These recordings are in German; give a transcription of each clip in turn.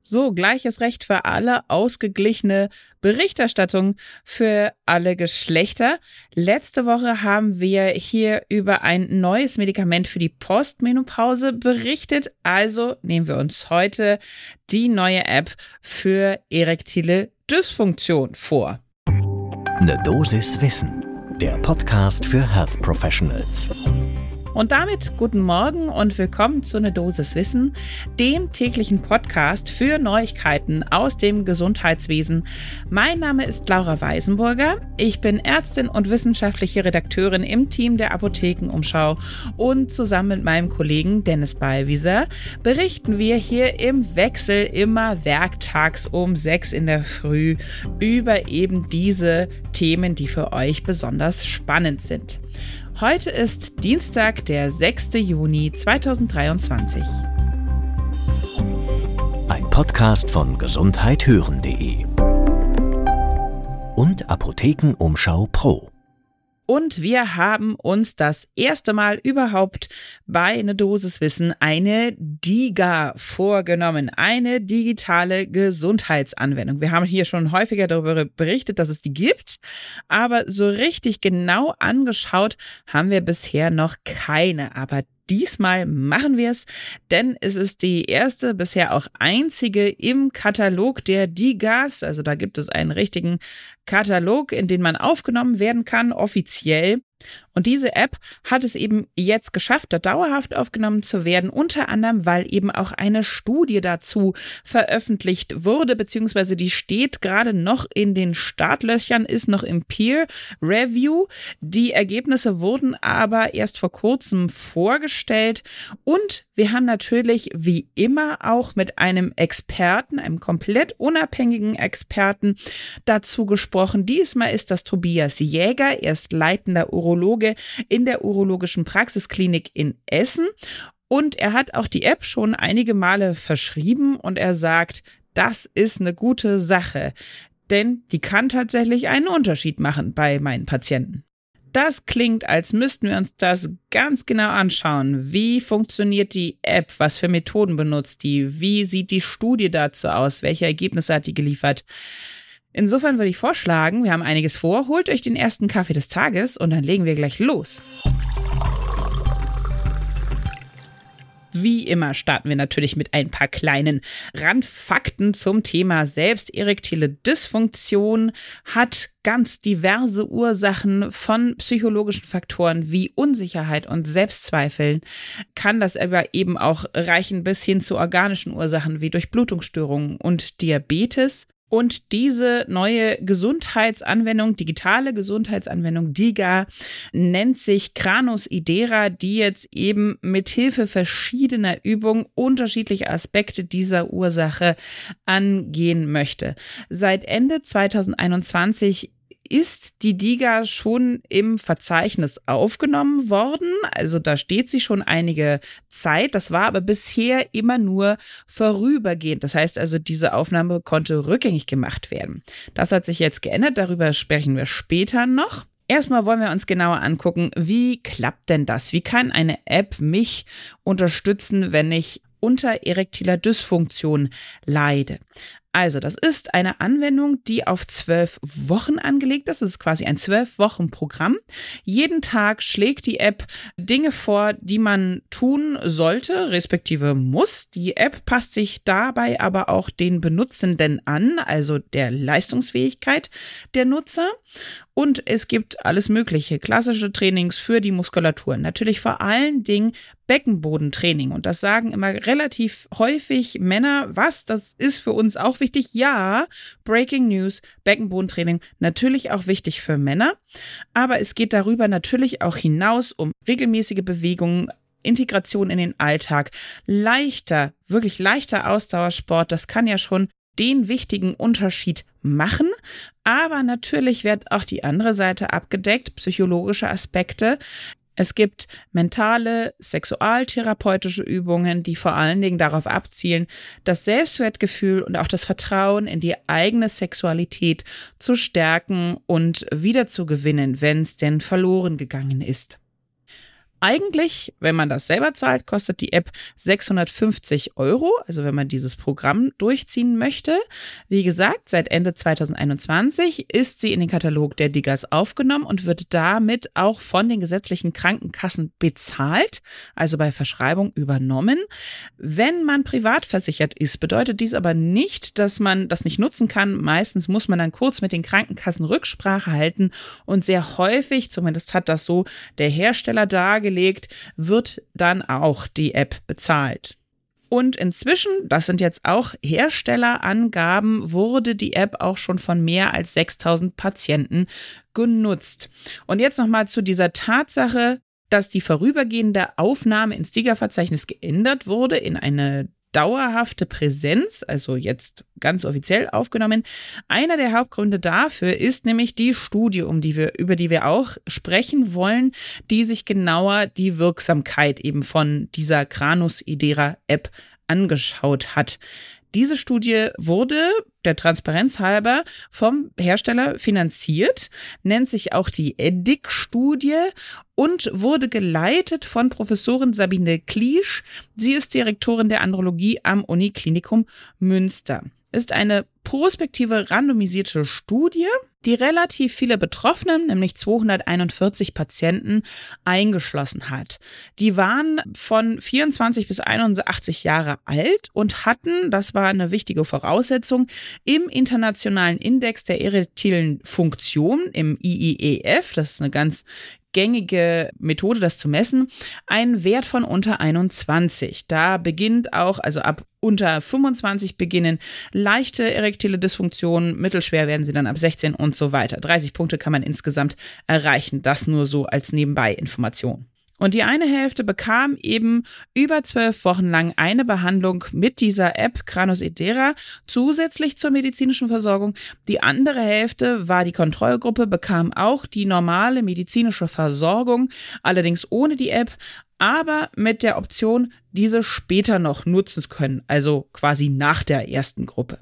So, gleiches Recht für alle, ausgeglichene Berichterstattung für alle Geschlechter. Letzte Woche haben wir hier über ein neues Medikament für die Postmenopause berichtet. Also nehmen wir uns heute die neue App für erektile Dysfunktion vor. Eine Dosis Wissen, der Podcast für Health Professionals. Und damit guten Morgen und willkommen zu Ne Dosis Wissen, dem täglichen Podcast für Neuigkeiten aus dem Gesundheitswesen. Mein Name ist Laura Weisenburger. Ich bin Ärztin und wissenschaftliche Redakteurin im Team der Apothekenumschau und zusammen mit meinem Kollegen Dennis Ballwieser berichten wir hier im Wechsel immer werktags um sechs in der Früh über eben diese Themen, die für euch besonders spannend sind. Heute ist Dienstag, der 6. Juni 2023. Ein Podcast von gesundheithören.de und Apothekenumschau Pro. Und wir haben uns das erste Mal überhaupt bei einer Dosis Wissen eine DIGA vorgenommen, eine digitale Gesundheitsanwendung. Wir haben hier schon häufiger darüber berichtet, dass es die gibt, aber so richtig genau angeschaut haben wir bisher noch keine. Aber Diesmal machen wir es, denn es ist die erste, bisher auch einzige im Katalog der Digas. Also da gibt es einen richtigen Katalog, in den man aufgenommen werden kann, offiziell. Und diese App hat es eben jetzt geschafft, da dauerhaft aufgenommen zu werden, unter anderem, weil eben auch eine Studie dazu veröffentlicht wurde, beziehungsweise die steht gerade noch in den Startlöchern, ist noch im Peer Review. Die Ergebnisse wurden aber erst vor kurzem vorgestellt und wir haben natürlich wie immer auch mit einem Experten, einem komplett unabhängigen Experten dazu gesprochen. Diesmal ist das Tobias Jäger, er ist leitender Urologe in der urologischen Praxisklinik in Essen. Und er hat auch die App schon einige Male verschrieben und er sagt, das ist eine gute Sache, denn die kann tatsächlich einen Unterschied machen bei meinen Patienten. Das klingt, als müssten wir uns das ganz genau anschauen. Wie funktioniert die App? Was für Methoden benutzt die? Wie sieht die Studie dazu aus? Welche Ergebnisse hat die geliefert? Insofern würde ich vorschlagen, wir haben einiges vor, holt euch den ersten Kaffee des Tages und dann legen wir gleich los. Wie immer starten wir natürlich mit ein paar kleinen Randfakten zum Thema selbst. Erektile Dysfunktion hat ganz diverse Ursachen von psychologischen Faktoren wie Unsicherheit und Selbstzweifeln. Kann das aber eben auch reichen bis hin zu organischen Ursachen wie Durchblutungsstörungen und Diabetes. Und diese neue Gesundheitsanwendung, digitale Gesundheitsanwendung DIGA, nennt sich Kranus Idera, die jetzt eben mit Hilfe verschiedener Übungen unterschiedliche Aspekte dieser Ursache angehen möchte. Seit Ende 2021 ist die DIGA schon im Verzeichnis aufgenommen worden. Also da steht sie schon einige Zeit. Das war aber bisher immer nur vorübergehend. Das heißt also, diese Aufnahme konnte rückgängig gemacht werden. Das hat sich jetzt geändert. Darüber sprechen wir später noch. Erstmal wollen wir uns genauer angucken, wie klappt denn das? Wie kann eine App mich unterstützen, wenn ich unter erektiler Dysfunktion leide. Also, das ist eine Anwendung, die auf zwölf Wochen angelegt ist. Das ist quasi ein zwölf Wochen Programm. Jeden Tag schlägt die App Dinge vor, die man tun sollte, respektive muss. Die App passt sich dabei aber auch den Benutzenden an, also der Leistungsfähigkeit der Nutzer. Und es gibt alles Mögliche, klassische Trainings für die Muskulatur. Natürlich vor allen Dingen Beckenbodentraining. Und das sagen immer relativ häufig Männer. Was? Das ist für uns auch wichtig. Ja, Breaking News, Beckenbodentraining, natürlich auch wichtig für Männer. Aber es geht darüber natürlich auch hinaus um regelmäßige Bewegungen, Integration in den Alltag, leichter, wirklich leichter Ausdauersport, das kann ja schon den wichtigen Unterschied machen. Aber natürlich wird auch die andere Seite abgedeckt, psychologische Aspekte. Es gibt mentale, sexualtherapeutische Übungen, die vor allen Dingen darauf abzielen, das Selbstwertgefühl und auch das Vertrauen in die eigene Sexualität zu stärken und wiederzugewinnen, wenn es denn verloren gegangen ist. Eigentlich, wenn man das selber zahlt, kostet die App 650 Euro, also wenn man dieses Programm durchziehen möchte. Wie gesagt, seit Ende 2021 ist sie in den Katalog der Diggers aufgenommen und wird damit auch von den gesetzlichen Krankenkassen bezahlt, also bei Verschreibung übernommen. Wenn man privat versichert ist, bedeutet dies aber nicht, dass man das nicht nutzen kann. Meistens muss man dann kurz mit den Krankenkassen Rücksprache halten und sehr häufig, zumindest hat das so der Hersteller dargelegt, angelegt, wird dann auch die App bezahlt. Und inzwischen, das sind jetzt auch Herstellerangaben, wurde die App auch schon von mehr als 6000 Patienten genutzt. Und jetzt nochmal zu dieser Tatsache, dass die vorübergehende Aufnahme ins Tigerverzeichnis geändert wurde in eine dauerhafte Präsenz, also jetzt ganz offiziell aufgenommen. Einer der Hauptgründe dafür ist nämlich die Studie, um die wir, über die wir auch sprechen wollen, die sich genauer die Wirksamkeit eben von dieser Granus Idera App angeschaut hat. Diese Studie wurde der Transparenz halber vom Hersteller finanziert, nennt sich auch die EDIC-Studie und wurde geleitet von Professorin Sabine Kliesch. Sie ist Direktorin der Andrologie am Uniklinikum Münster. Ist eine prospektive randomisierte Studie die relativ viele Betroffene, nämlich 241 Patienten, eingeschlossen hat. Die waren von 24 bis 81 Jahre alt und hatten, das war eine wichtige Voraussetzung, im internationalen Index der eretilen Funktion, im IIEF, das ist eine ganz gängige Methode, das zu messen, einen Wert von unter 21. Da beginnt auch, also ab unter 25 beginnen leichte erektile Dysfunktionen, mittelschwer werden sie dann ab 16 und so weiter. 30 Punkte kann man insgesamt erreichen. Das nur so als Nebenbei-Information. Und die eine Hälfte bekam eben über zwölf Wochen lang eine Behandlung mit dieser App Granus Edera zusätzlich zur medizinischen Versorgung. Die andere Hälfte war die Kontrollgruppe, bekam auch die normale medizinische Versorgung, allerdings ohne die App, aber mit der Option, diese später noch nutzen zu können, also quasi nach der ersten Gruppe.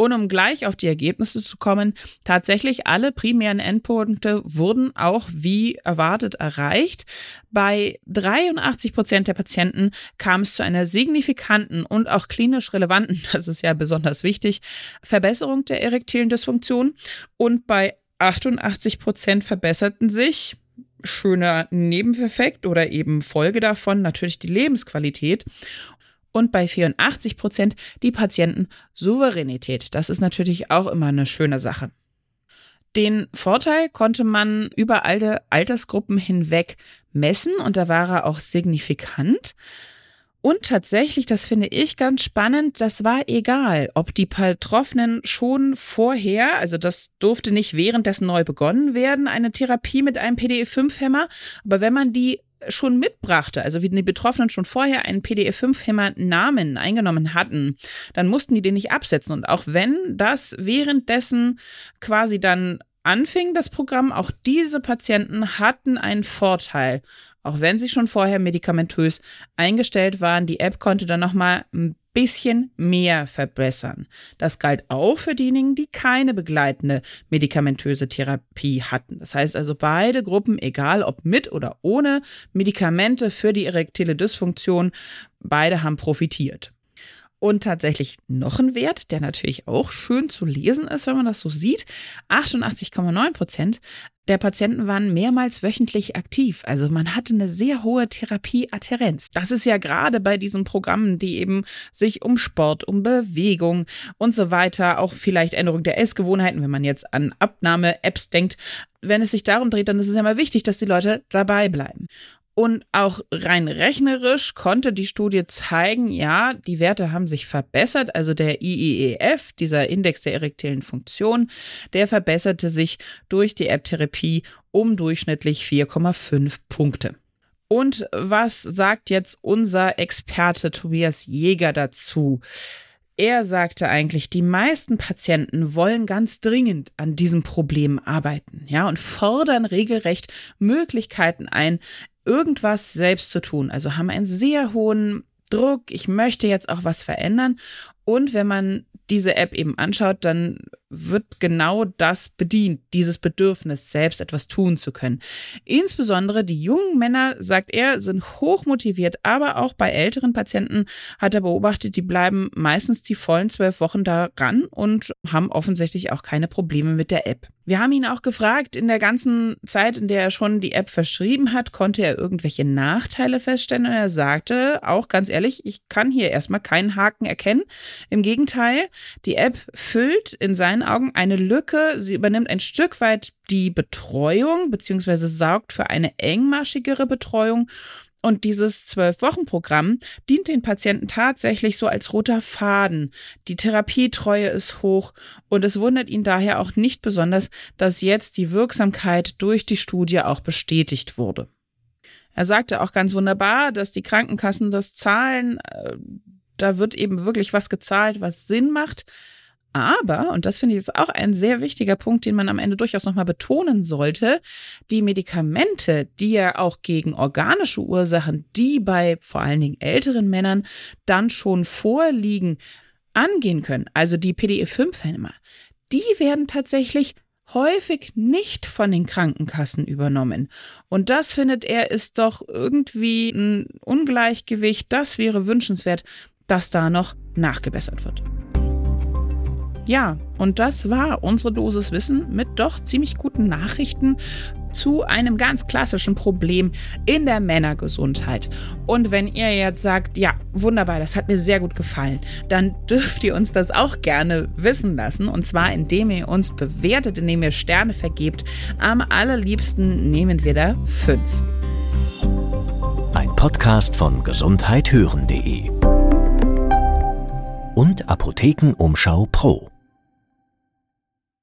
Und um gleich auf die Ergebnisse zu kommen, tatsächlich alle primären Endpunkte wurden auch wie erwartet erreicht. Bei 83 Prozent der Patienten kam es zu einer signifikanten und auch klinisch relevanten, das ist ja besonders wichtig, Verbesserung der erektilen Dysfunktion. Und bei 88 Prozent verbesserten sich schöner Nebeneffekt oder eben Folge davon natürlich die Lebensqualität und bei 84 Prozent die Patientensouveränität. Das ist natürlich auch immer eine schöne Sache. Den Vorteil konnte man über alle Altersgruppen hinweg messen und da war er auch signifikant. Und tatsächlich, das finde ich ganz spannend, das war egal, ob die Betroffenen schon vorher, also das durfte nicht währenddessen neu begonnen werden, eine Therapie mit einem PDE5-Hämmer, aber wenn man die schon mitbrachte, also wie die Betroffenen schon vorher einen PDF-5-Hämmer-Namen eingenommen hatten, dann mussten die den nicht absetzen. Und auch wenn das währenddessen quasi dann anfing, das Programm, auch diese Patienten hatten einen Vorteil. Auch wenn sie schon vorher medikamentös eingestellt waren, die App konnte dann nochmal ein bisschen mehr verbessern. Das galt auch für diejenigen, die keine begleitende medikamentöse Therapie hatten. Das heißt also, beide Gruppen, egal ob mit oder ohne Medikamente für die erektile Dysfunktion, beide haben profitiert. Und tatsächlich noch ein Wert, der natürlich auch schön zu lesen ist, wenn man das so sieht. 88,9 Prozent der Patienten waren mehrmals wöchentlich aktiv. Also man hatte eine sehr hohe Therapieadherenz. Das ist ja gerade bei diesen Programmen, die eben sich um Sport, um Bewegung und so weiter, auch vielleicht Änderung der Essgewohnheiten, wenn man jetzt an Abnahme-Apps denkt, wenn es sich darum dreht, dann ist es ja mal wichtig, dass die Leute dabei bleiben. Und auch rein rechnerisch konnte die Studie zeigen, ja, die Werte haben sich verbessert. Also der IEEF, dieser Index der erektilen Funktion, der verbesserte sich durch die App-Therapie um durchschnittlich 4,5 Punkte. Und was sagt jetzt unser Experte Tobias Jäger dazu? Er sagte eigentlich, die meisten Patienten wollen ganz dringend an diesem Problem arbeiten, ja, und fordern regelrecht Möglichkeiten ein, irgendwas selbst zu tun. Also haben einen sehr hohen Druck, ich möchte jetzt auch was verändern. Und wenn man diese App eben anschaut, dann wird genau das bedient, dieses Bedürfnis, selbst etwas tun zu können. Insbesondere die jungen Männer, sagt er, sind hochmotiviert, aber auch bei älteren Patienten hat er beobachtet, die bleiben meistens die vollen zwölf Wochen daran und haben offensichtlich auch keine Probleme mit der App. Wir haben ihn auch gefragt, in der ganzen Zeit, in der er schon die App verschrieben hat, konnte er irgendwelche Nachteile feststellen und er sagte auch ganz ehrlich, ich kann hier erstmal keinen Haken erkennen. Im Gegenteil, die App füllt in seinen Augen eine Lücke, sie übernimmt ein Stück weit die Betreuung beziehungsweise sorgt für eine engmaschigere Betreuung und dieses Zwölf-Wochen-Programm dient den Patienten tatsächlich so als roter Faden. Die Therapietreue ist hoch und es wundert ihn daher auch nicht besonders, dass jetzt die Wirksamkeit durch die Studie auch bestätigt wurde. Er sagte auch ganz wunderbar, dass die Krankenkassen das zahlen. Äh, da wird eben wirklich was gezahlt, was Sinn macht. Aber, und das finde ich ist auch ein sehr wichtiger Punkt, den man am Ende durchaus nochmal betonen sollte, die Medikamente, die ja auch gegen organische Ursachen, die bei vor allen Dingen älteren Männern dann schon vorliegen, angehen können, also die PDE5-Hämmer, die werden tatsächlich häufig nicht von den Krankenkassen übernommen. Und das findet er ist doch irgendwie ein Ungleichgewicht. Das wäre wünschenswert, dass da noch nachgebessert wird. Ja, und das war unsere Dosis Wissen mit doch ziemlich guten Nachrichten zu einem ganz klassischen Problem in der Männergesundheit. Und wenn ihr jetzt sagt, ja, wunderbar, das hat mir sehr gut gefallen, dann dürft ihr uns das auch gerne wissen lassen. Und zwar, indem ihr uns bewertet, indem ihr Sterne vergebt. Am allerliebsten nehmen wir da fünf. Ein Podcast von gesundheithören.de und Apothekenumschau Pro.